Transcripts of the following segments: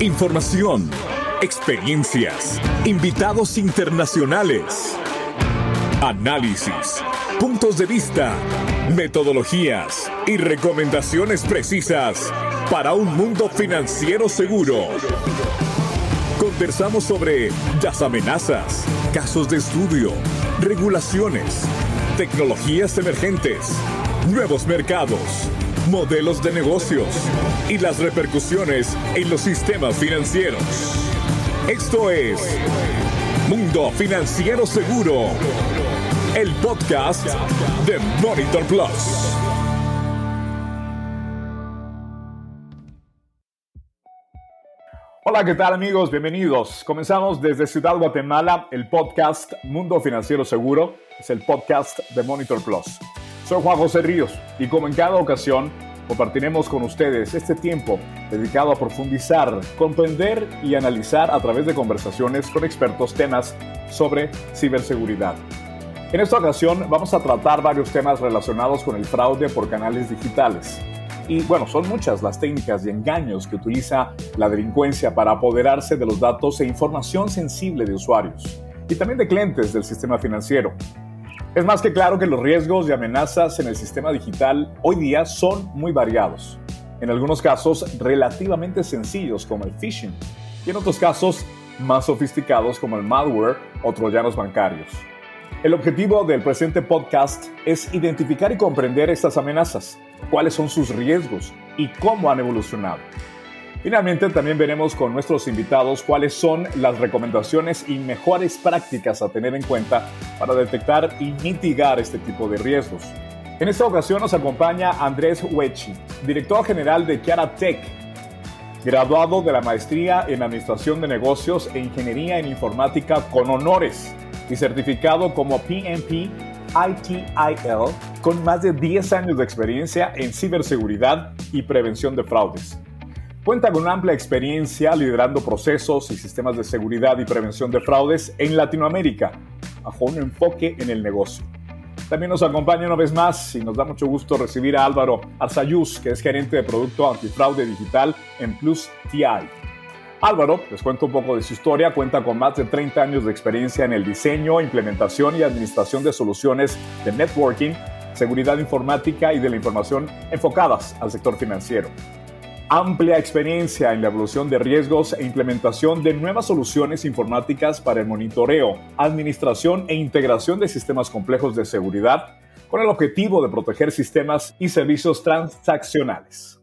Información, experiencias, invitados internacionales, análisis, puntos de vista, metodologías y recomendaciones precisas para un mundo financiero seguro. Conversamos sobre las amenazas, casos de estudio, regulaciones, tecnologías emergentes, nuevos mercados, modelos de negocios y las repercusiones en los sistemas financieros. Esto es Mundo Financiero Seguro, el podcast de Monitor Plus. Hola, ¿qué tal amigos? Bienvenidos. Comenzamos desde Ciudad Guatemala el podcast Mundo Financiero Seguro. Es el podcast de Monitor Plus. Soy Juan José Ríos y como en cada ocasión compartiremos con ustedes este tiempo dedicado a profundizar, comprender y analizar a través de conversaciones con expertos temas sobre ciberseguridad. En esta ocasión vamos a tratar varios temas relacionados con el fraude por canales digitales. Y bueno, son muchas las técnicas y engaños que utiliza la delincuencia para apoderarse de los datos e información sensible de usuarios y también de clientes del sistema financiero. Es más que claro que los riesgos y amenazas en el sistema digital hoy día son muy variados. En algunos casos relativamente sencillos como el phishing y en otros casos más sofisticados como el malware o troyanos bancarios. El objetivo del presente podcast es identificar y comprender estas amenazas, cuáles son sus riesgos y cómo han evolucionado. Finalmente, también veremos con nuestros invitados cuáles son las recomendaciones y mejores prácticas a tener en cuenta para detectar y mitigar este tipo de riesgos. En esta ocasión nos acompaña Andrés Huechi, director general de Chiara Tech, graduado de la maestría en Administración de Negocios e Ingeniería en Informática con honores y certificado como PMP ITIL con más de 10 años de experiencia en ciberseguridad y prevención de fraudes. Cuenta con una amplia experiencia liderando procesos y sistemas de seguridad y prevención de fraudes en Latinoamérica, bajo un enfoque en el negocio. También nos acompaña una vez más y nos da mucho gusto recibir a Álvaro Arzayuz, que es gerente de producto antifraude digital en Plus TI. Álvaro, les cuento un poco de su historia, cuenta con más de 30 años de experiencia en el diseño, implementación y administración de soluciones de networking, seguridad informática y de la información enfocadas al sector financiero amplia experiencia en la evolución de riesgos e implementación de nuevas soluciones informáticas para el monitoreo, administración e integración de sistemas complejos de seguridad con el objetivo de proteger sistemas y servicios transaccionales.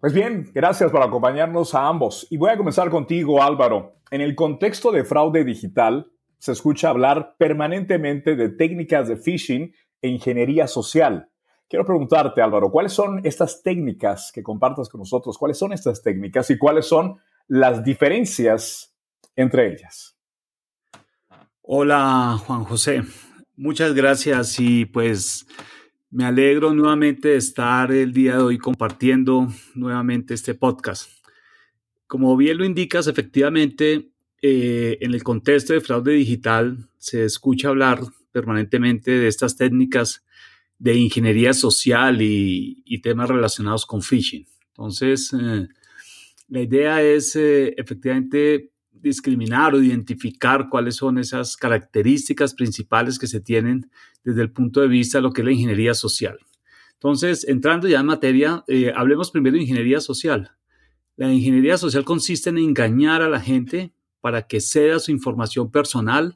Pues bien, gracias por acompañarnos a ambos y voy a comenzar contigo Álvaro. En el contexto de fraude digital, se escucha hablar permanentemente de técnicas de phishing e ingeniería social. Quiero preguntarte, Álvaro, ¿cuáles son estas técnicas que compartas con nosotros? ¿Cuáles son estas técnicas y cuáles son las diferencias entre ellas? Hola, Juan José. Muchas gracias y pues me alegro nuevamente de estar el día de hoy compartiendo nuevamente este podcast. Como bien lo indicas, efectivamente, eh, en el contexto de fraude digital se escucha hablar permanentemente de estas técnicas de ingeniería social y, temas relacionados con phishing. Entonces, eh, la idea es eh, efectivamente discriminar o identificar cuáles son esas características principales que se tienen desde el punto de vista de lo que es la ingeniería social. Entonces, entrando ya en materia, eh, hablemos primero de ingeniería social. La ingeniería social consiste en engañar a la gente para que ceda su información personal,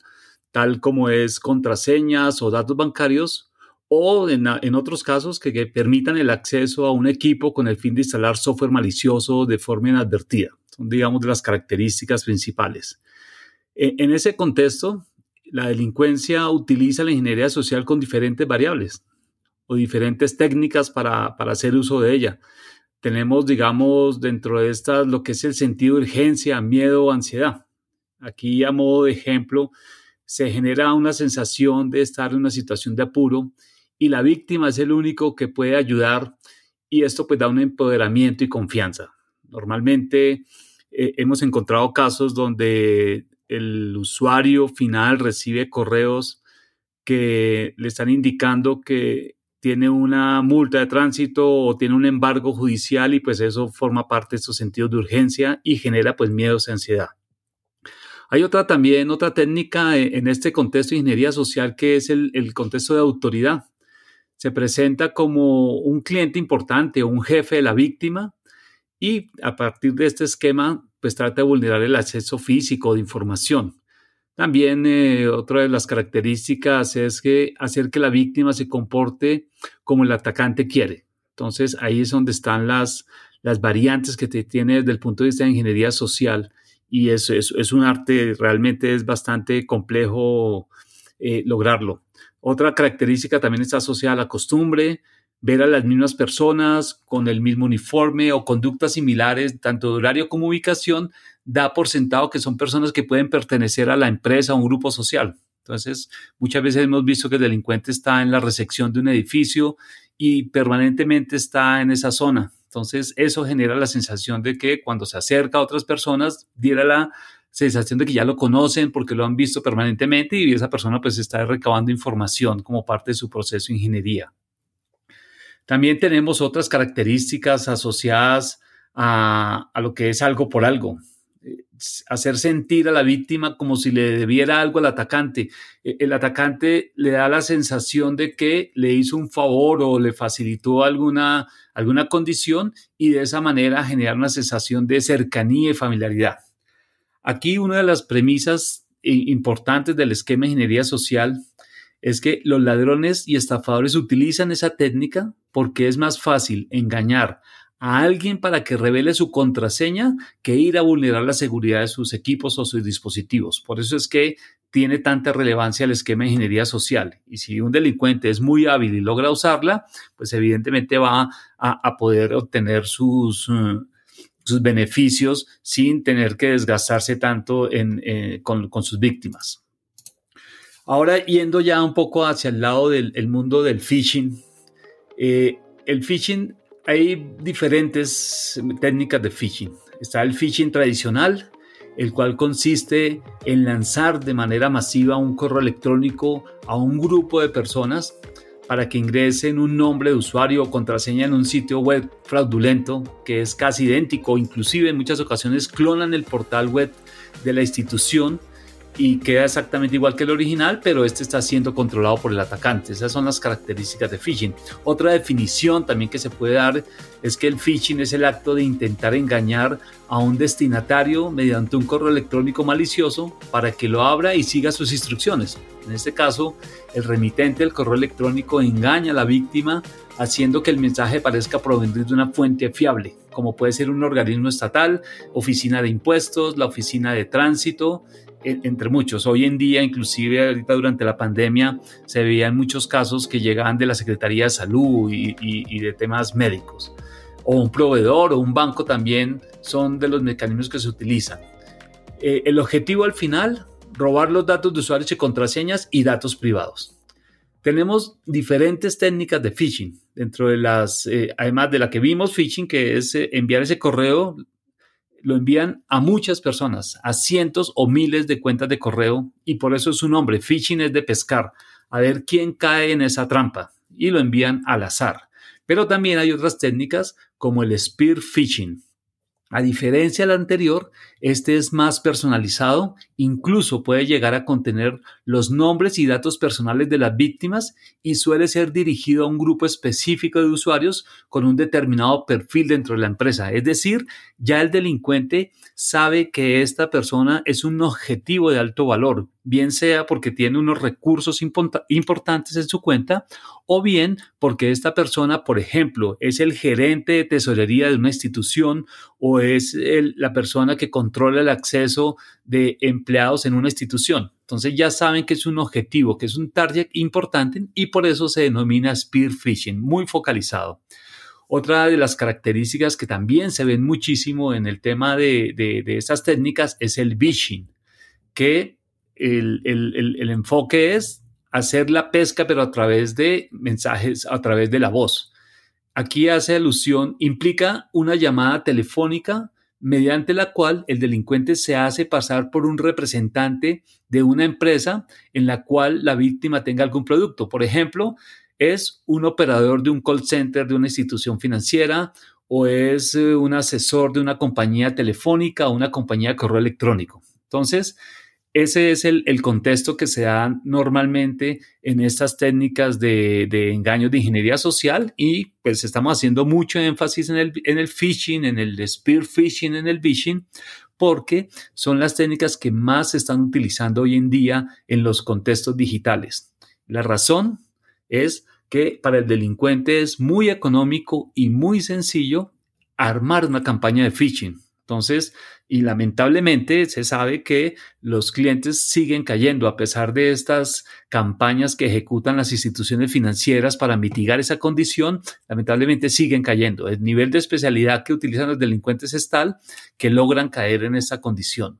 tal como es contraseñas o datos bancarios, o en, otros casos que, permitan el acceso a un equipo con el fin de instalar software malicioso de forma inadvertida. Son, digamos, de las características principales. E, en, ese contexto, la delincuencia utiliza la ingeniería social con diferentes variables o diferentes técnicas para, para hacer uso de ella. Tenemos, digamos, dentro de estas lo que es el sentido de urgencia, miedo o ansiedad. Aquí, a modo de ejemplo, se genera una sensación de estar en una situación de apuro y la víctima es el único que puede ayudar y esto pues da un empoderamiento y confianza. Normalmente eh, hemos encontrado casos donde el usuario final recibe correos que le están indicando que tiene una multa de tránsito o tiene un embargo judicial y pues eso forma parte de estos sentidos de urgencia y genera pues miedos y ansiedad. Hay otra también, otra técnica en este contexto de ingeniería social que es el, el contexto de autoridad. Se presenta como un cliente importante o un jefe de la víctima y a partir de este esquema pues trata de vulnerar el acceso físico de información. También eh, otra de las características es que hacer que la víctima se comporte como el atacante quiere. Entonces ahí es donde están las, las variantes que te tiene desde el punto de vista de ingeniería social y eso es, un arte, realmente es bastante complejo eh, lograrlo. Otra característica también está asociada a la costumbre, ver a las mismas personas con el mismo uniforme o conductas similares, tanto de horario como ubicación, da por sentado que son personas que pueden pertenecer a la empresa o un grupo social. Entonces, muchas veces hemos visto que el delincuente está en la recepción de un edificio y permanentemente está en esa zona. Entonces, eso genera la sensación de que cuando se acerca a otras personas, diera la sensación de que ya lo conocen porque lo han visto permanentemente y esa persona pues está recabando información como parte de su proceso de ingeniería. También tenemos otras características asociadas a, a lo que es algo por algo hacer sentir a la víctima como si le debiera algo al atacante. E, el atacante le da la sensación de que le hizo un favor o le facilitó alguna, alguna condición y de esa manera generar una sensación de cercanía y familiaridad. Aquí una de las premisas importantes del esquema de ingeniería social es que los ladrones y estafadores utilizan esa técnica porque es más fácil engañar a alguien para que revele su contraseña que ir a vulnerar la seguridad de sus equipos o sus dispositivos. Por eso es que tiene tanta relevancia el esquema de ingeniería social. Y si un delincuente es muy hábil y logra usarla, pues evidentemente va a, poder obtener sus, uh, sus, beneficios sin tener que desgastarse tanto eh, con, sus víctimas. Ahora, yendo ya un poco hacia el lado del mundo del phishing, eh, el phishing hay diferentes técnicas de phishing. Está el phishing tradicional, el cual consiste en lanzar de manera masiva un correo electrónico a un grupo de personas para que ingresen un nombre de usuario o contraseña en un sitio web fraudulento que es casi idéntico, inclusive en muchas ocasiones clonan el portal web de la institución y queda exactamente igual que el original, pero este está siendo controlado por el atacante. Esas son las características de phishing. Otra definición también que se puede dar es que el phishing es el acto de intentar engañar a un destinatario mediante un correo electrónico malicioso para que lo abra y siga sus instrucciones. En este caso, el remitente del correo electrónico engaña a la víctima haciendo que el mensaje parezca provenir de una fuente fiable, como puede ser un organismo estatal, oficina de impuestos, la oficina de tránsito, entre muchos. Hoy en día, inclusive ahorita durante la pandemia, se veían muchos casos que llegaban de la Secretaría de Salud y, de temas médicos. O un proveedor o un banco también son de los mecanismos que se utilizan. Eh, el objetivo al final, robar los datos de usuarios y contraseñas y datos privados. Tenemos diferentes técnicas de phishing, dentro de las, eh, además de la que vimos phishing, que es eh, enviar ese correo lo envían a muchas personas, a cientos o miles de cuentas de correo y por eso es su nombre. Phishing es de pescar, a ver quién cae en esa trampa y lo envían al azar. Pero también hay otras técnicas como el spear phishing, a diferencia del anterior, este es más personalizado, incluso puede llegar a contener los nombres y datos personales de las víctimas y suele ser dirigido a un grupo específico de usuarios con un determinado perfil dentro de la empresa. Es decir, ya el delincuente sabe que esta persona es un objetivo de alto valor, bien sea porque tiene unos recursos importantes en su cuenta o bien porque esta persona, por ejemplo, es el gerente de tesorería de una institución o es la persona que controla el acceso de empleados en una institución. Entonces ya saben que es un objetivo, que es un target importante y por eso se denomina spear phishing, muy focalizado. Otra de las características que también se ven muchísimo en el tema de, de, técnicas es el phishing, que el, el enfoque es hacer la pesca, pero a través de mensajes, a través de la voz. Aquí hace alusión, implica una llamada telefónica mediante la cual el delincuente se hace pasar por un representante de una empresa en la cual la víctima tenga algún producto. Por ejemplo, es un operador de un call center de una institución financiera o es eh, un asesor de una compañía telefónica o una compañía de correo electrónico. Entonces, ese es el, contexto que se da normalmente en estas técnicas de, de engaños de ingeniería social y pues estamos haciendo mucho énfasis en el, en el phishing, en el spear phishing, en el phishing, porque son las técnicas que más se están utilizando hoy en día en los contextos digitales. La razón es que para el delincuente es muy económico y muy sencillo armar una campaña de phishing. Entonces, y lamentablemente se sabe que los clientes siguen cayendo a pesar de estas campañas que ejecutan las instituciones financieras para mitigar esa condición, lamentablemente siguen cayendo. El nivel de especialidad que utilizan los delincuentes es tal que logran caer en esa condición.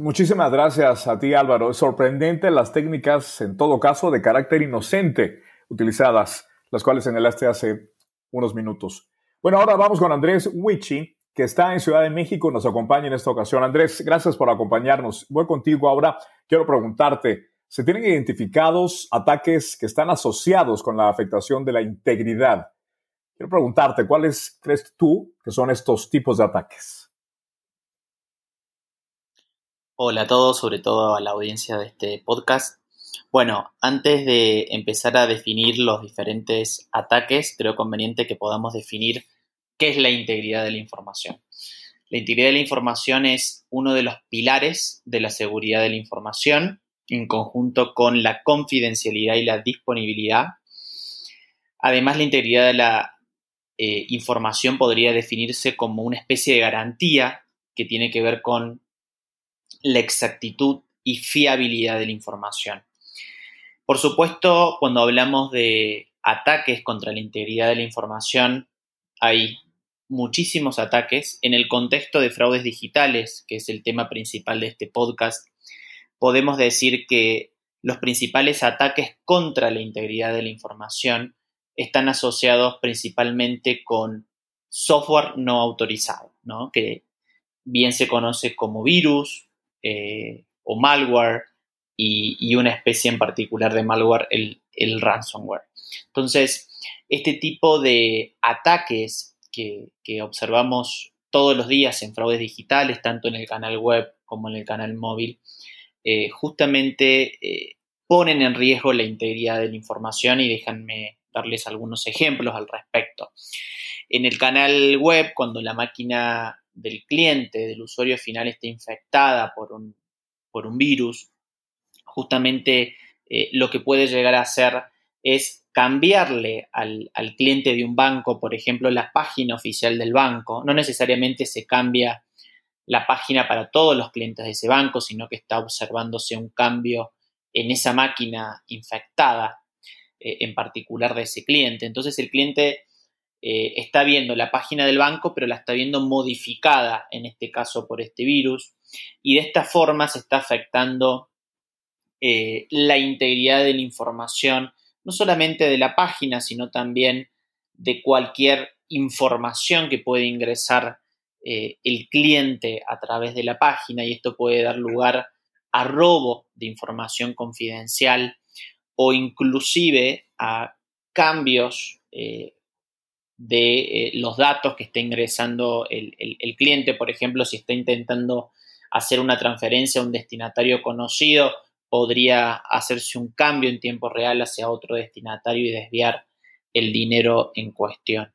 Muchísimas gracias a ti Álvaro. Es sorprendente las técnicas, en todo caso, de carácter inocente utilizadas, las cuales señalaste hace unos minutos. Bueno, ahora vamos con Andrés Wichi, que está en Ciudad de México, nos acompaña en esta ocasión. Andrés, gracias por acompañarnos. Voy contigo ahora. Quiero preguntarte, ¿se tienen identificados ataques que están asociados con la afectación de la integridad? Quiero preguntarte, ¿cuáles crees tú que son estos tipos de ataques? Hola a todos, sobre todo a la audiencia de este podcast. Bueno, antes de empezar a definir los diferentes ataques, creo conveniente que podamos definir qué es la integridad de la información. La integridad de la información es uno de los pilares de la seguridad de la información en conjunto con la confidencialidad y la disponibilidad. Además, la integridad de la eh, información podría definirse como una especie de garantía que tiene que ver con la exactitud y fiabilidad de la información. Por supuesto, cuando hablamos de ataques contra la integridad de la información, hay muchísimos ataques. En el contexto de fraudes digitales, que es el tema principal de este podcast, podemos decir que los principales ataques contra la integridad de la información están asociados principalmente con software no autorizado, que bien se conoce como virus eh, o malware y, una especie en particular de malware, el, ransomware. Entonces, este tipo de ataques que, observamos todos los días en fraudes digitales, tanto en el canal web como en el canal móvil, eh, justamente eh, ponen en riesgo la integridad de la información y déjenme darles algunos ejemplos al respecto. En el canal web, cuando la máquina del cliente, del usuario final, está infectada por un, por un virus, justamente eh, lo que puede llegar a hacer es cambiarle al, cliente de un banco, por ejemplo, la página oficial del banco. No necesariamente se cambia la página para todos los clientes de ese banco, sino que está observándose un cambio en esa máquina infectada, eh, en particular de ese cliente. Entonces el cliente eh, está viendo la página del banco, pero la está viendo modificada, en este caso por este virus, y de esta forma se está afectando eh, la integridad de la información, no solamente de la página, sino también de cualquier información que puede ingresar eh, el cliente a través de la página. Y esto puede dar lugar a robo de información confidencial o inclusive a cambios de los datos que está ingresando el, cliente, por ejemplo, si está intentando hacer una transferencia a un destinatario conocido, podría hacerse un cambio en tiempo real hacia otro destinatario y desviar el dinero en cuestión.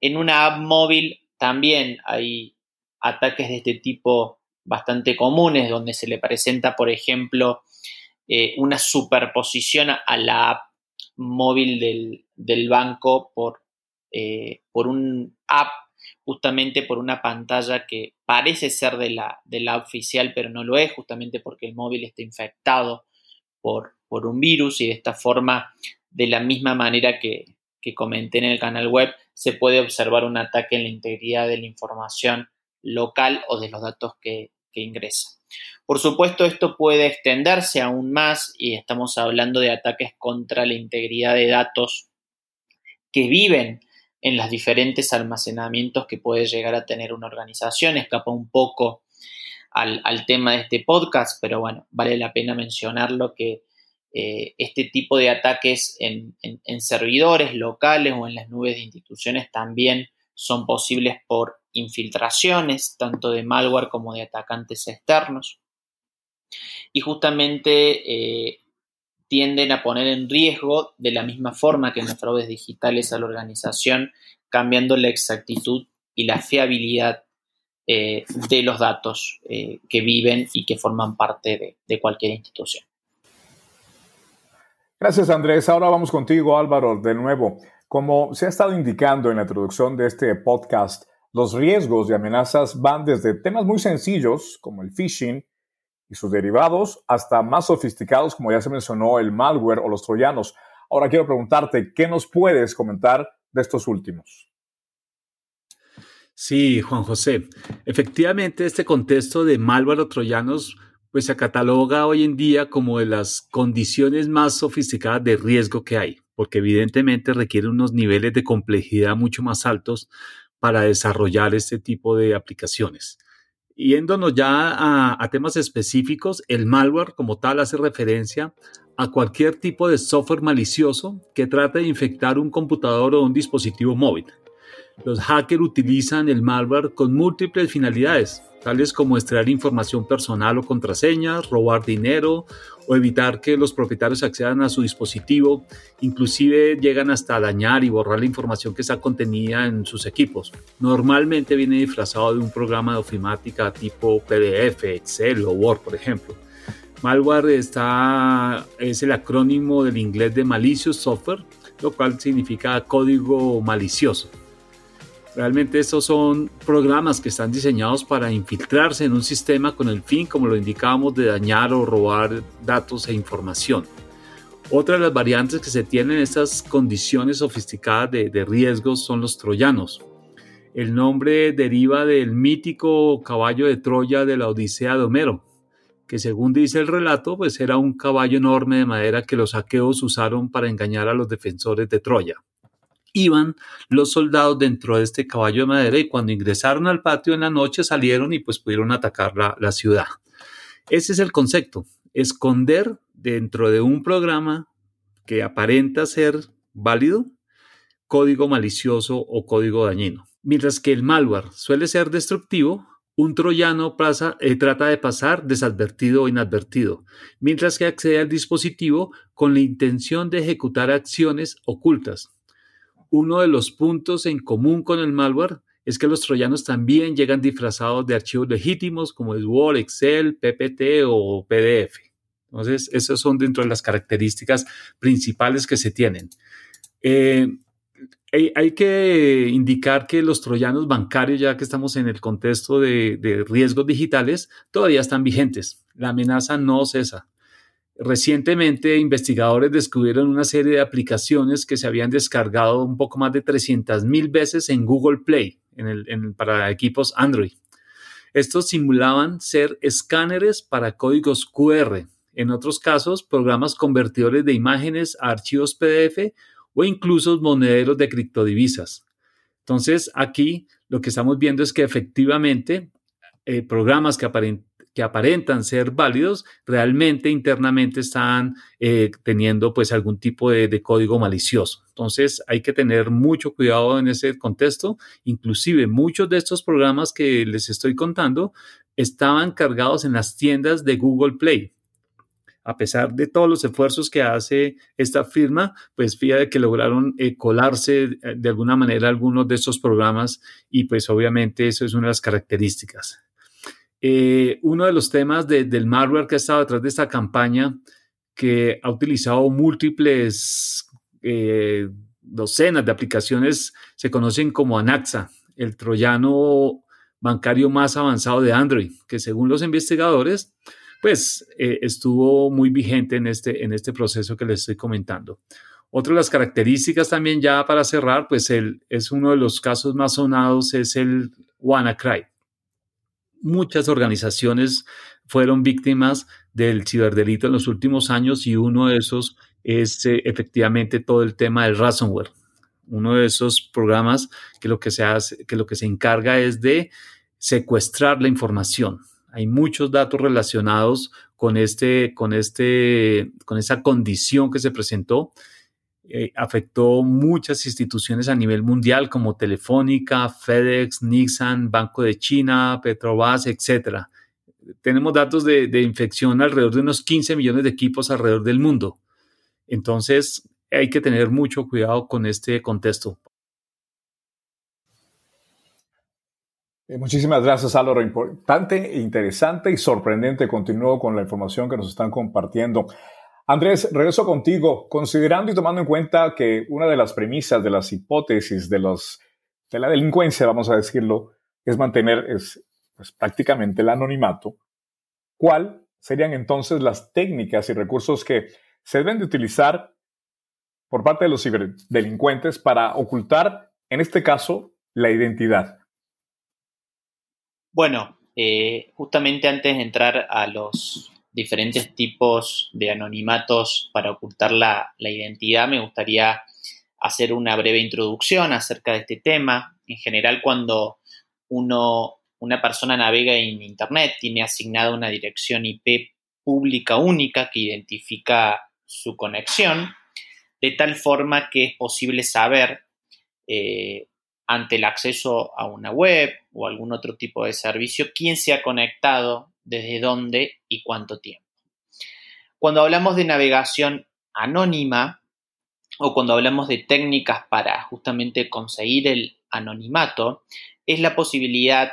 En una app móvil también hay ataques de este tipo bastante comunes, donde se le presenta, por ejemplo, eh, una superposición a la app móvil del, banco por, eh, por un app justamente por una pantalla que parece ser de la, de la oficial, pero no lo es, justamente porque el móvil está infectado por, por un virus y de esta forma, de la misma manera que, que comenté en el canal web, se puede observar un ataque en la integridad de la información local o de los datos que, que ingresa. Por supuesto, esto puede extenderse aún más y estamos hablando de ataques contra la integridad de datos que viven en los diferentes almacenamientos que puede llegar a tener una organización. Escapa un poco al, tema de este podcast, pero bueno, vale la pena mencionarlo que eh, este tipo de ataques en, servidores locales o en las nubes de instituciones también son posibles por infiltraciones, tanto de malware como de atacantes externos. Y justamente eh, tienden a poner en riesgo, de la misma forma que en los fraudes digitales a la organización, cambiando la exactitud y la fiabilidad eh, de los datos eh, que viven y que forman parte de, cualquier institución. Gracias Andrés. Ahora vamos contigo Álvaro de nuevo. Como se ha estado indicando en la introducción de este podcast, los riesgos y amenazas van desde temas muy sencillos como el phishing y sus derivados hasta más sofisticados como ya se mencionó el malware o los troyanos. Ahora quiero preguntarte, ¿qué nos puedes comentar de estos últimos? Sí, Juan José. Efectivamente, este contexto de malware o troyanos pues se cataloga hoy en día como de las condiciones más sofisticadas de riesgo que hay, porque evidentemente requiere unos niveles de complejidad mucho más altos para desarrollar este tipo de aplicaciones. Yéndonos ya a, a temas específicos, el malware como tal hace referencia a cualquier tipo de software malicioso que trate de infectar un computador o un dispositivo móvil. Los hackers utilizan el malware con múltiples finalidades, tales como extraer información personal o contraseñas, robar dinero o evitar que los propietarios accedan a su dispositivo. Inclusive llegan hasta dañar y borrar la información que está contenida en sus equipos. Normalmente viene disfrazado de un programa de ofimática tipo PDF, Excel o Word, por ejemplo. Malware está, es el acrónimo del inglés de malicious software, lo cual significa código malicioso. Realmente estos son programas que están diseñados para infiltrarse en un sistema con el fin, como lo indicábamos, de dañar o robar datos e información. Otra de las variantes que se tienen en estas condiciones sofisticadas de, de riesgos son los troyanos. El nombre deriva del mítico caballo de Troya de la Odisea de Homero, que según dice el relato, pues era un caballo enorme de madera que los saqueos usaron para engañar a los defensores de Troya iban los soldados dentro de este caballo de madera y cuando ingresaron al patio en la noche salieron y pues pudieron atacar la, ciudad. Ese es el concepto, esconder dentro de un programa que aparenta ser válido código malicioso o código dañino. Mientras que el malware suele ser destructivo, un troyano eh, trata de pasar desadvertido o inadvertido, mientras que accede al dispositivo con la intención de ejecutar acciones ocultas, uno de los puntos en común con el malware es que los troyanos también llegan disfrazados de archivos legítimos como Word, Excel, PPT o PDF. Entonces, esas son dentro de las características principales que se tienen. Eh, hay, que indicar que los troyanos bancarios, ya que estamos en el contexto de riesgos digitales, todavía están vigentes. La amenaza no cesa. Recientemente, investigadores descubrieron una serie de aplicaciones que se habían descargado un poco más de 300 mil veces en Google Play para equipos Android. Estos simulaban ser escáneres para códigos QR, en otros casos, programas convertidores de imágenes a archivos PDF o incluso monederos de criptodivisas. Entonces, aquí lo que estamos viendo es que efectivamente eh, programas que aparentemente que aparentan ser válidos, realmente internamente están eh, teniendo pues algún tipo de, código malicioso. Entonces hay que tener mucho cuidado en ese contexto. Inclusive muchos de estos programas que les estoy contando estaban cargados en las tiendas de Google Play. A pesar de todos los esfuerzos que hace esta firma, pues fíjate que lograron eh, colarse eh, de alguna manera algunos de estos programas y pues obviamente eso es una de las características. Eh, uno de los temas del malware que ha estado detrás de esta campaña, que ha utilizado múltiples eh, docenas de aplicaciones, se conocen como Anaxa, el troyano bancario más avanzado de Android, que según los investigadores, pues eh, estuvo muy vigente en este, en este proceso que les estoy comentando. Otra de las características también ya para cerrar, pues es uno de los casos más sonados, es el WannaCry muchas organizaciones fueron víctimas del ciberdelito en los últimos años y uno de esos es eh, efectivamente todo el tema del ransomware. Uno de esos programas que lo que se hace, que lo que se encarga es de secuestrar la información. Hay muchos datos relacionados con, este, con, este, con esa condición que se presentó, eh, afectó muchas instituciones a nivel mundial como Telefónica, FedEx, Nixon, Banco de China, Petrobras, etc. Tenemos datos de, de infección alrededor de unos 15 millones de equipos alrededor del mundo. Entonces, hay que tener mucho cuidado con este contexto. Eh, muchísimas gracias, Álvaro. Importante, interesante y sorprendente. Continúo con la información que nos están compartiendo. Andrés, regreso contigo. Considerando y tomando en cuenta que una de las premisas de las hipótesis de, los, de la delincuencia, vamos a decirlo, es mantener es, pues, prácticamente el anonimato, ¿cuál serían entonces las técnicas y recursos que se deben de utilizar por parte de los ciberdelincuentes para ocultar, en este caso, la identidad? Bueno, eh, justamente antes de entrar a los diferentes tipos de anonimatos para ocultar la, identidad, me gustaría hacer una breve introducción acerca de este tema. En general, cuando uno, una persona navega en Internet, tiene asignada una dirección IP pública única que identifica su conexión, de tal forma que es posible saber eh, ante el acceso a una web o algún otro tipo de servicio, quién se ha conectado, desde dónde y cuánto tiempo. Cuando hablamos de navegación anónima o cuando hablamos de técnicas para justamente conseguir el anonimato, es la posibilidad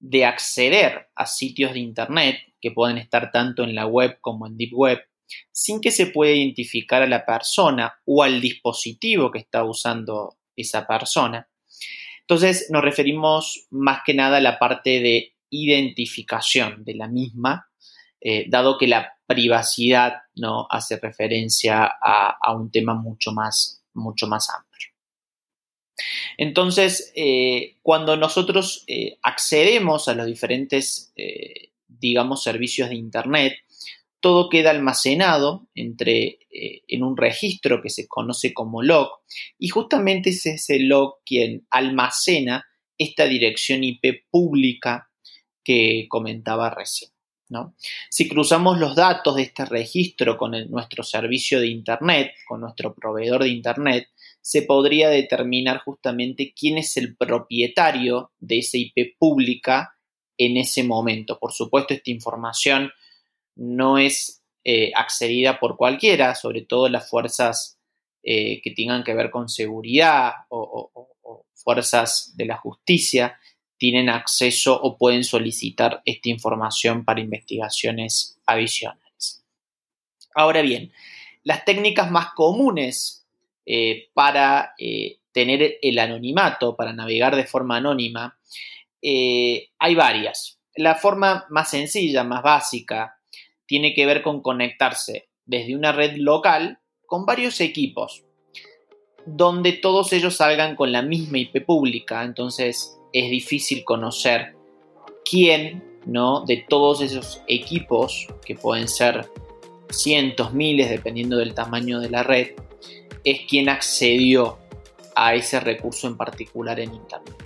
de acceder a sitios de Internet que pueden estar tanto en la web como en Deep Web sin que se pueda identificar a la persona o al dispositivo que está usando esa persona entonces nos referimos más que nada a la parte de identificación de la misma, eh, dado que la privacidad no hace referencia a, un tema mucho más, mucho más amplio. Entonces, eh, cuando nosotros eh, accedemos a los diferentes, digamos, servicios de Internet, todo queda almacenado entre, en un registro que se conoce como log y justamente es ese log quien almacena esta dirección IP pública que comentaba recién. ¿no? Si cruzamos los datos de este registro con nuestro servicio de Internet, con nuestro proveedor de Internet, se podría determinar justamente quién es el propietario de esa IP pública en ese momento. Por supuesto, esta información no es eh, accedida por cualquiera, sobre todo las fuerzas eh, que tengan que ver con seguridad o, fuerzas de la justicia tienen acceso o pueden solicitar esta información para investigaciones adicionales. Ahora bien, las técnicas más comunes eh, para tener el anonimato, para navegar de forma anónima, hay varias. La forma más sencilla, más básica, tiene que ver con conectarse desde una red local con varios equipos, donde todos ellos salgan con la misma IP pública, entonces es difícil conocer quién, ¿no? De todos esos equipos, que pueden ser cientos, miles, dependiendo del tamaño de la red, es quien accedió a ese recurso en particular en Internet.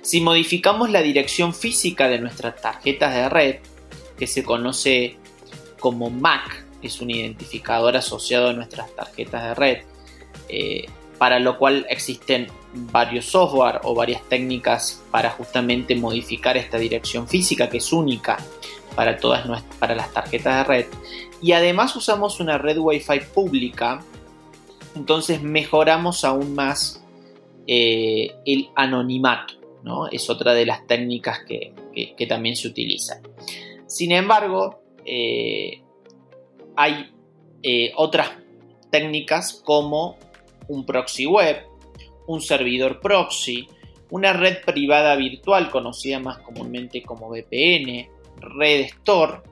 Si modificamos la dirección física de nuestras tarjetas de red, que se conoce como MAC, es un identificador asociado a nuestras tarjetas de red, eh, para lo cual existen varios software o varias técnicas para justamente modificar esta dirección física que es única para todas nuestras, para las tarjetas de red y además usamos una red Wi-Fi pública entonces mejoramos aún más eh, el anonimato ¿no? es otra de las técnicas que, que también se utilizan sin embargo, eh, hay eh, otras técnicas como un proxy web, un servidor proxy, una red privada virtual conocida más comúnmente como VPN, red store,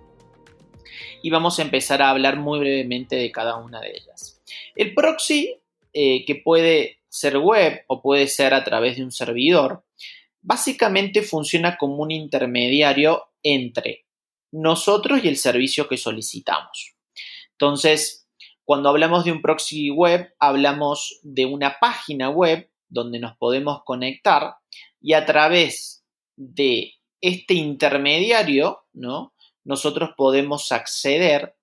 y vamos a empezar a hablar muy brevemente de cada una de ellas. El proxy, eh, que puede ser web o puede ser a través de un servidor, básicamente funciona como un intermediario entre nosotros y el servicio que solicitamos. Entonces, cuando hablamos de un proxy web, hablamos de una página web donde nos podemos conectar y a través de este intermediario, ¿no? nosotros podemos acceder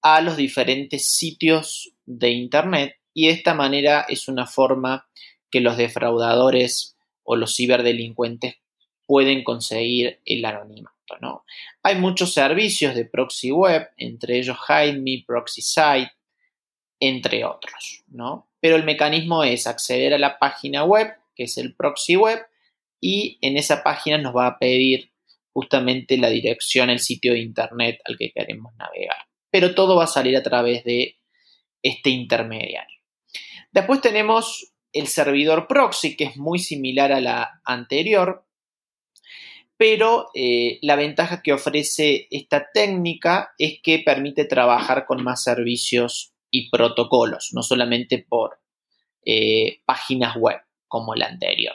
a los diferentes sitios de Internet y de esta manera es una forma que los defraudadores o los ciberdelincuentes pueden conseguir el anonimato. ¿no? Hay muchos servicios de proxy web, entre ellos HideMe, ProxySite, entre otros. ¿no? Pero el mecanismo es acceder a la página web, que es el proxy web, y en esa página nos va a pedir justamente la dirección, el sitio de internet al que queremos navegar. Pero todo va a salir a través de este intermediario. Después tenemos el servidor proxy, que es muy similar a la anterior, pero eh, la ventaja que ofrece esta técnica es que permite trabajar con más servicios y protocolos, no solamente por eh, páginas web como la anterior.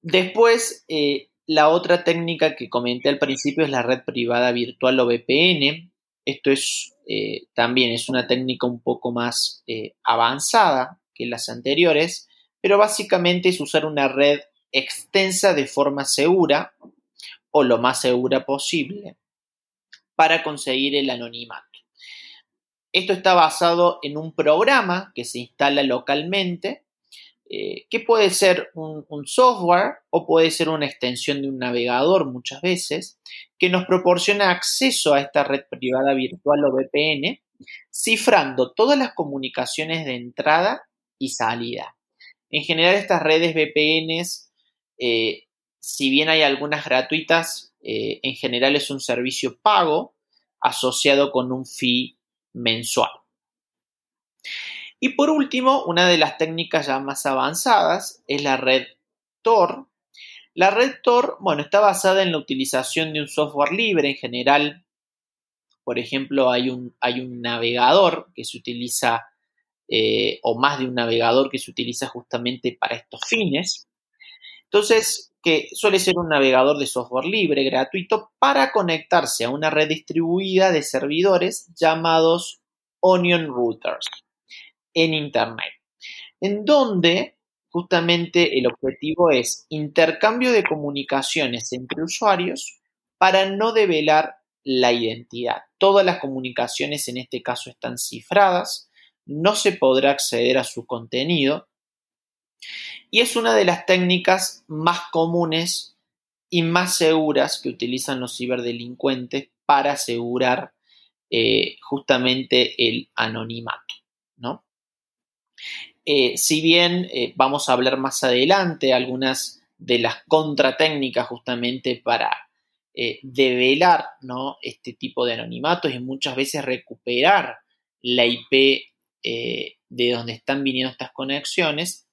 Después, eh, la otra técnica que comenté al principio es la red privada virtual o VPN. Esto es también es una técnica un poco más avanzada que las anteriores, pero básicamente es usar una red extensa de forma segura o lo más segura posible para conseguir el anonimato. Esto está basado en un programa que se instala localmente, eh, que puede ser un, software o puede ser una extensión de un navegador muchas veces, que nos proporciona acceso a esta red privada virtual o VPN, cifrando todas las comunicaciones de entrada y salida. En general estas redes VPNs eh, si bien hay algunas gratuitas, eh, en general es un servicio pago asociado con un fee mensual. Y por último, una de las técnicas ya más avanzadas es la red Tor. La red Tor, bueno, está basada en la utilización de un software libre en general. Por ejemplo, hay un, hay un navegador que se utiliza, eh, o más de un navegador que se utiliza justamente para estos fines. Entonces, que suele ser un navegador de software libre, gratuito, para conectarse a una red distribuida de servidores llamados Onion Routers en Internet, en donde justamente el objetivo es intercambio de comunicaciones entre usuarios para no develar la identidad. Todas las comunicaciones en este caso están cifradas, no se podrá acceder a su contenido y es una de las técnicas más comunes y más seguras que utilizan los ciberdelincuentes para asegurar eh, justamente el anonimato. ¿no? Eh, si bien eh, vamos a hablar más adelante algunas de las contratécnicas justamente para develar ¿no? este tipo de anonimatos y muchas veces recuperar la IP de donde están viniendo estas conexiones,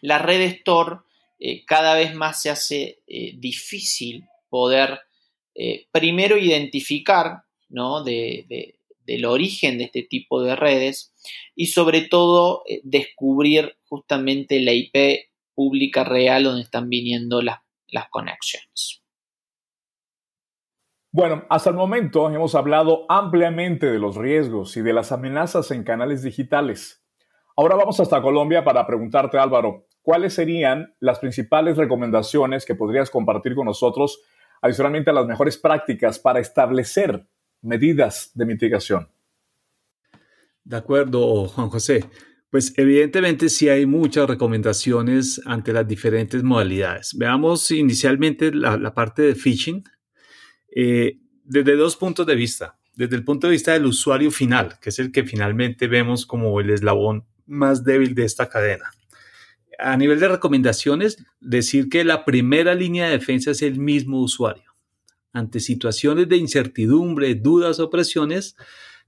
la red Store eh, cada vez más se hace eh, difícil poder eh, primero identificar ¿no? del origen de este tipo de redes y sobre todo descubrir justamente la IP pública real donde están viniendo las, las conexiones. Bueno, hasta el momento hemos hablado ampliamente de los riesgos y de las amenazas en canales digitales. Ahora vamos hasta Colombia para preguntarte, Álvaro, ¿cuáles serían las principales recomendaciones que podrías compartir con nosotros, adicionalmente a las mejores prácticas para establecer medidas de mitigación? De acuerdo, Juan José. Pues evidentemente sí hay muchas recomendaciones ante las diferentes modalidades. Veamos inicialmente la, parte de phishing eh, desde dos puntos de vista. Desde el punto de vista del usuario final, que es el que finalmente vemos como el eslabón más débil de esta cadena. A nivel de recomendaciones, decir que la primera línea de defensa es el mismo usuario. Ante situaciones de incertidumbre, dudas o presiones,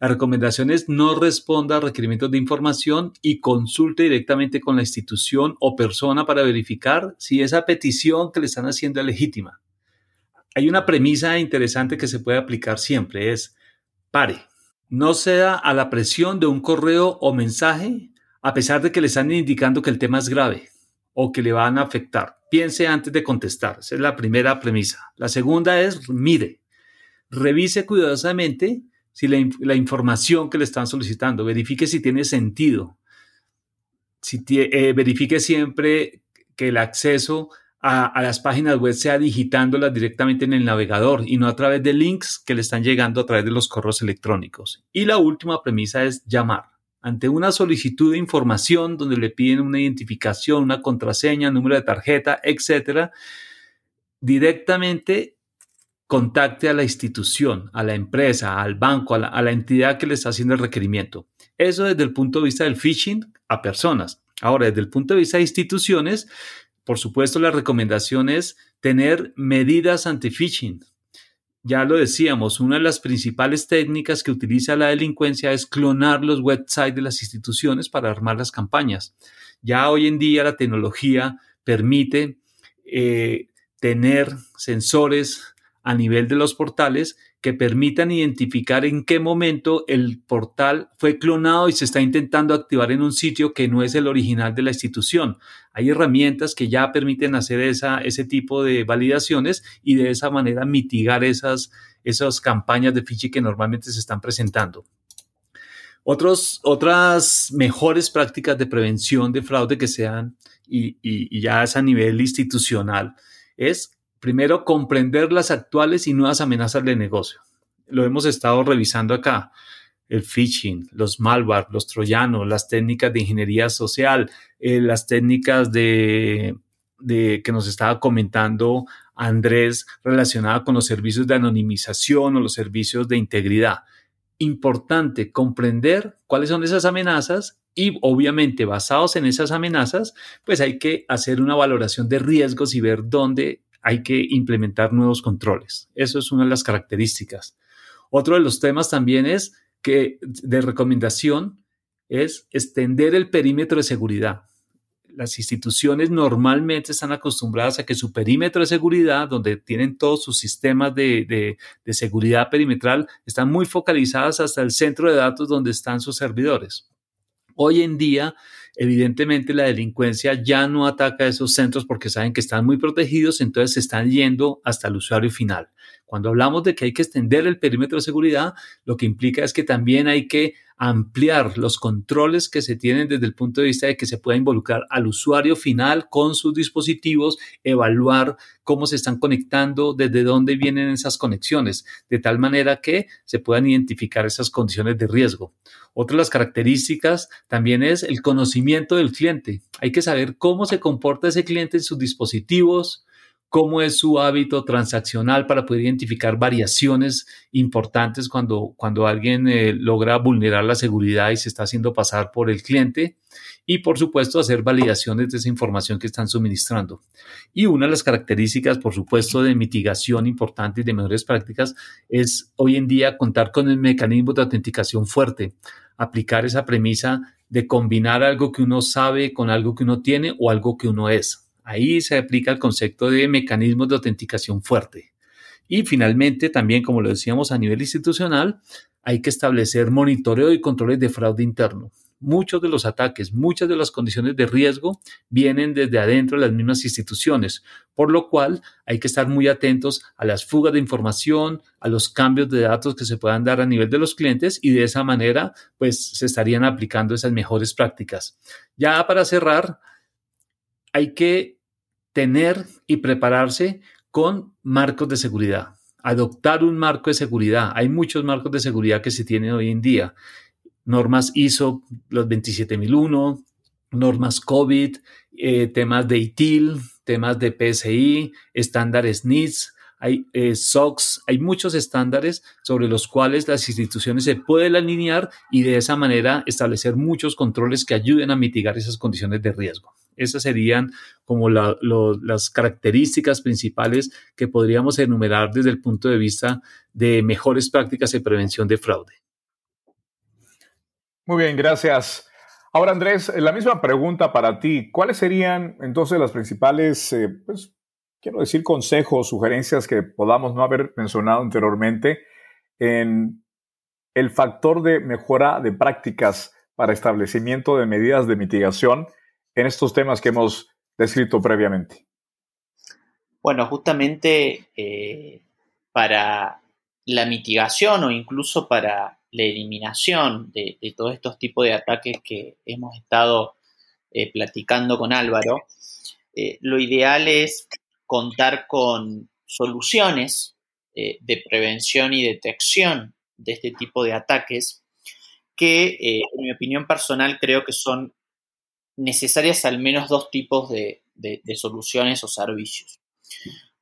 la recomendación es no responda a requerimientos de información y consulte directamente con la institución o persona para verificar si esa petición que le están haciendo es legítima. Hay una premisa interesante que se puede aplicar siempre, es pare. No sea a la presión de un correo o mensaje a pesar de que le están indicando que el tema es grave o que le van a afectar. Piense antes de contestar. Esa es la primera premisa. La segunda es mire, revise cuidadosamente si la, información que le están solicitando, verifique si tiene sentido, si eh, verifique siempre que el acceso a, las páginas web sea digitándolas directamente en el navegador y no a través de links que le están llegando a través de los correos electrónicos. Y la última premisa es llamar. Ante una solicitud de información donde le piden una identificación, una contraseña, número de tarjeta, etcétera, directamente contacte a la institución, a la empresa, al banco, a la, a la, entidad que le está haciendo el requerimiento. Eso desde el punto de vista del phishing a personas. Ahora, desde el punto de vista de instituciones, por supuesto, la recomendación es tener medidas anti-phishing. Ya lo decíamos, una de las principales técnicas que utiliza la delincuencia es clonar los websites de las instituciones para armar las campañas. Ya hoy en día la tecnología permite eh, tener sensores a nivel de los portales que permitan identificar en qué momento el portal fue clonado y se está intentando activar en un sitio que no es el original de la institución. Hay herramientas que ya permiten hacer esa, ese tipo de validaciones y de esa manera mitigar esas, esas campañas de phishing que normalmente se están presentando. Otros, otras mejores prácticas de prevención de fraude que sean, y, y, y ya es a nivel institucional, es Primero, comprender las actuales y nuevas amenazas de negocio. Lo hemos estado revisando acá. El phishing, los malware, los troyanos, las técnicas de ingeniería social, eh, las técnicas de, de, que nos estaba comentando Andrés relacionada con los servicios de anonimización o los servicios de integridad. Importante comprender cuáles son esas amenazas y obviamente basados en esas amenazas, pues hay que hacer una valoración de riesgos y ver dónde hay que implementar nuevos controles. Eso es una de las características. Otro de los temas también es que de recomendación es extender el perímetro de seguridad. Las instituciones normalmente están acostumbradas a que su perímetro de seguridad, donde tienen todos sus sistemas de, de seguridad perimetral, están muy focalizadas hasta el centro de datos donde están sus servidores. Hoy en día Evidentemente la delincuencia ya no ataca esos centros porque saben que están muy protegidos, entonces se están yendo hasta el usuario final. Cuando hablamos de que hay que extender el perímetro de seguridad, lo que implica es que también hay que ampliar los controles que se tienen desde el punto de vista de que se pueda involucrar al usuario final con sus dispositivos, evaluar cómo se están conectando, desde dónde vienen esas conexiones, de tal manera que se puedan identificar esas condiciones de riesgo. Otra de las características también es el conocimiento del cliente. Hay que saber cómo se comporta ese cliente en sus dispositivos, cómo es su hábito transaccional para poder identificar variaciones importantes cuando, cuando alguien eh, logra vulnerar la seguridad y se está haciendo pasar por el cliente y por supuesto hacer validaciones de esa información que están suministrando. Y una de las características, por supuesto, de mitigación importante y de mejores prácticas es hoy en día contar con el mecanismo de autenticación fuerte, aplicar esa premisa de combinar algo que uno sabe con algo que uno tiene o algo que uno es. Ahí se aplica el concepto de mecanismos de autenticación fuerte. Y finalmente, también, como lo decíamos a nivel institucional, hay que establecer monitoreo y controles de fraude interno. Muchos de los ataques, muchas de las condiciones de riesgo vienen desde adentro de las mismas instituciones, por lo cual hay que estar muy atentos a las fugas de información, a los cambios de datos que se puedan dar a nivel de los clientes y de esa manera pues se estarían aplicando esas mejores prácticas. Ya para cerrar, hay que tener y prepararse con marcos de seguridad, adoptar un marco de seguridad. Hay muchos marcos de seguridad que se tienen hoy en día. Normas ISO, los 27001, normas COVID, eh, temas de ITIL, temas de PSI, estándares NIST, hay eh, SOX, hay muchos estándares sobre los cuales las instituciones se pueden alinear y de esa manera establecer muchos controles que ayuden a mitigar esas condiciones de riesgo. Esas serían como las características principales que podríamos enumerar desde el punto de vista de mejores prácticas de prevención de fraude. Muy bien, gracias. Ahora, Andrés, la misma pregunta para ti. ¿Cuáles serían entonces las principales, eh, pues, quiero decir, consejos, sugerencias que podamos no haber mencionado anteriormente en el factor de mejora de prácticas para establecimiento de medidas de mitigación en estos temas que hemos descrito previamente? Bueno, justamente eh, para la mitigación o incluso para la eliminación de, todos estos tipos de ataques que hemos estado eh, platicando con Álvaro, eh, lo ideal es contar con soluciones de prevención y detección de este tipo de ataques que, en mi opinión personal, creo que son necesarias al menos dos tipos de soluciones o servicios.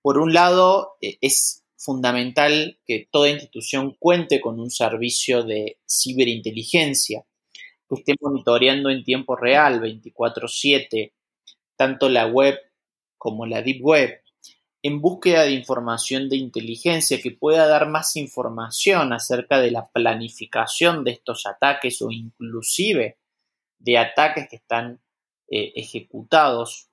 Por un lado, es fundamental que toda institución cuente con un servicio de ciberinteligencia que esté monitoreando en tiempo real, 24/7, tanto la web como la deep web, en búsqueda de información de inteligencia que pueda dar más información acerca de la planificación de estos ataques o inclusive de ataques que están eh, ejecutados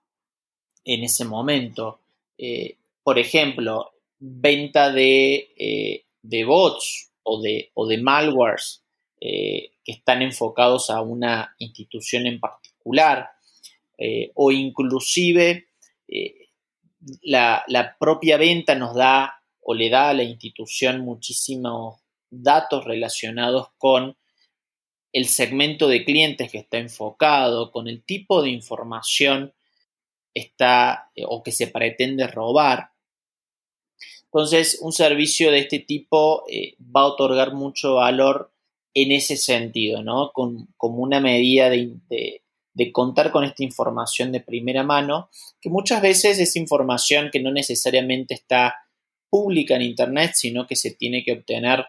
en ese momento. Eh, por ejemplo, venta de, eh, de bots o de, o de malwares que están enfocados a una institución en particular o inclusive la, la, propia venta nos da o le da a la institución muchísimos datos relacionados con el segmento de clientes que está enfocado, con el tipo de información está o que se pretende robar. Entonces, un servicio de este tipo eh, va a otorgar mucho valor en ese sentido, ¿no? como una medida de, contar con esta información de primera mano, que muchas veces es información que no necesariamente está pública en Internet, sino que se tiene que obtener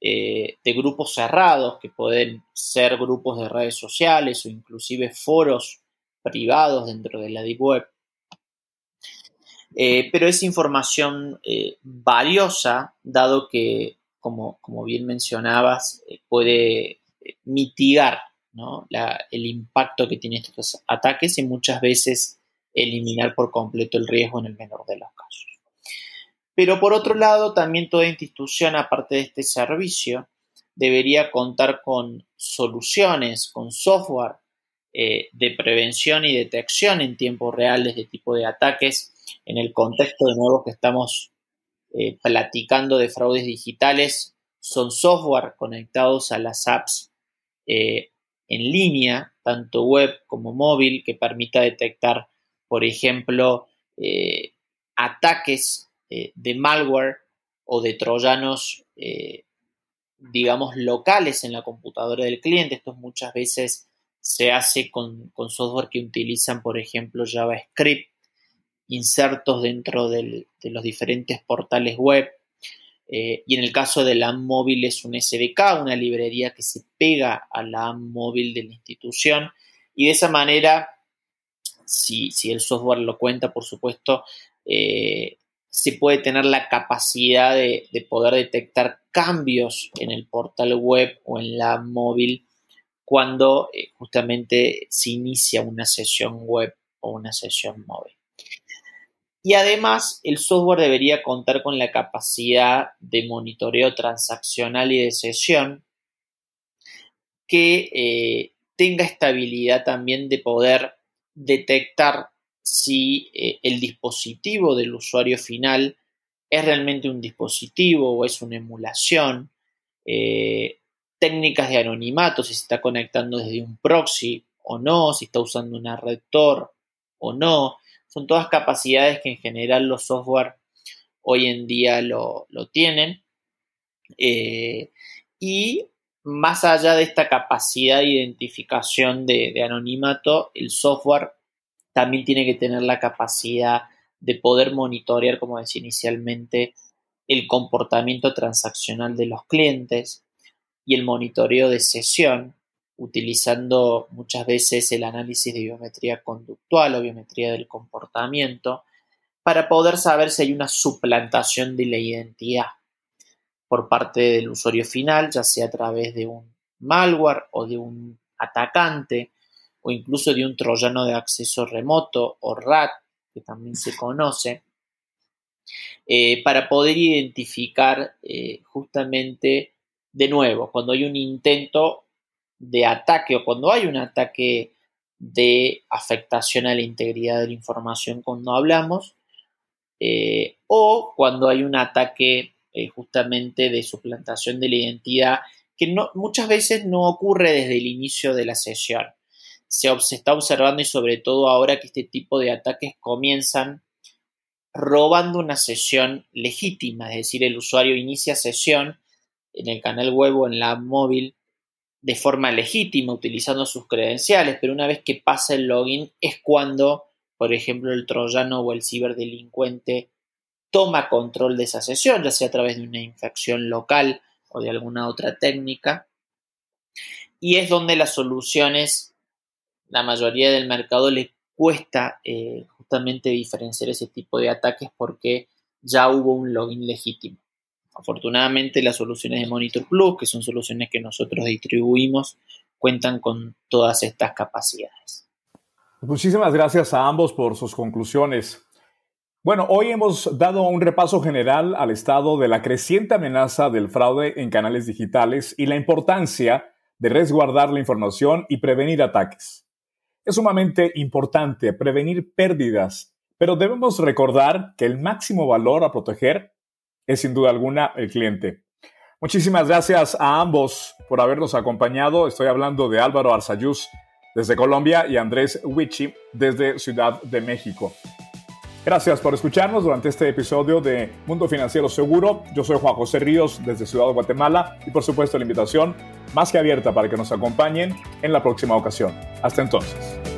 eh, de grupos cerrados, que pueden ser grupos de redes sociales o inclusive foros privados dentro de la Deep Web. Eh, pero es información eh, valiosa, dado que, como, bien mencionabas, puede mitigar el impacto que tienen estos ataques y muchas veces eliminar por completo el riesgo en el menor de los casos. Pero por otro lado, también toda institución, aparte de este servicio, debería contar con soluciones, con software de prevención y detección en tiempo real de este tipo de ataques en el contexto de nuevo que estamos eh, platicando de fraudes digitales, son software conectados a las apps eh, en línea, tanto web como móvil, que permita detectar, por ejemplo, eh, de malware o de troyanos, digamos, locales en la computadora del cliente. Esto muchas veces se hace con, con software que utilizan, por ejemplo, JavaScript insertos dentro de los diferentes portales web. Eh, y en el caso de la móvil es un SDK, una librería que se pega a la móvil de la institución. Y de esa manera, si, el software lo cuenta, por supuesto, eh, se puede tener la capacidad de, poder detectar cambios en el portal web o en la móvil cuando eh, justamente se inicia una sesión web o una sesión móvil. Y además, el software debería contar con la capacidad de monitoreo transaccional y de sesión que eh, tenga estabilidad también de poder detectar si eh, el dispositivo del usuario final es realmente un dispositivo o es una emulación, eh, técnicas de anonimato, si se está conectando desde un proxy o no, si está usando una red Tor o no, son todas capacidades que en general los software hoy en día lo, tienen. Eh, y más allá de esta capacidad de identificación de, anonimato, el software también tiene que tener la capacidad de poder monitorear, como decía inicialmente, el comportamiento transaccional de los clientes y el monitoreo de sesión, utilizando muchas veces el análisis de biometría conductual o biometría del comportamiento para poder saber si hay una suplantación de la identidad por parte del usuario final, ya sea a través de un malware o de un atacante o incluso de un troyano de acceso remoto o RAT, que también se conoce, eh, para poder identificar eh, justamente de nuevo cuando hay un intento de ataque o cuando hay un ataque de afectación a la integridad de la información cuando hablamos, eh, o cuando hay un ataque justamente de suplantación de la identidad, que muchas veces no ocurre desde el inicio de la sesión, se, está observando y sobre todo ahora que este tipo de ataques comienzan robando una sesión legítima, es decir, el usuario inicia sesión en el canal web o en la móvil de forma legítima utilizando sus credenciales, pero una vez que pasa el login es cuando, por ejemplo, el troyano o el ciberdelincuente toma control de esa sesión, ya sea a través de una infección local o de alguna otra técnica, y es donde las soluciones, la mayoría del mercado le cuesta eh, justamente diferenciar ese tipo de ataques porque ya hubo un login legítimo. Afortunadamente las soluciones de Monitor Plus, que son soluciones que nosotros distribuimos, cuentan con todas estas capacidades. Muchísimas gracias a ambos por sus conclusiones. Bueno, hoy hemos dado un repaso general al estado de la creciente amenaza del fraude en canales digitales y la importancia de resguardar la información y prevenir ataques. Es sumamente importante prevenir pérdidas, pero debemos recordar que el máximo valor a proteger es sin duda alguna el cliente. Muchísimas gracias a ambos por habernos acompañado. Estoy hablando de Álvaro Arzayuz desde Colombia y Andrés Wichi desde Ciudad de México. Gracias por escucharnos durante este episodio de Mundo Financiero Seguro. Yo soy Juan José Ríos desde Ciudad de Guatemala y por supuesto la invitación más que abierta para que nos acompañen en la próxima ocasión. Hasta entonces.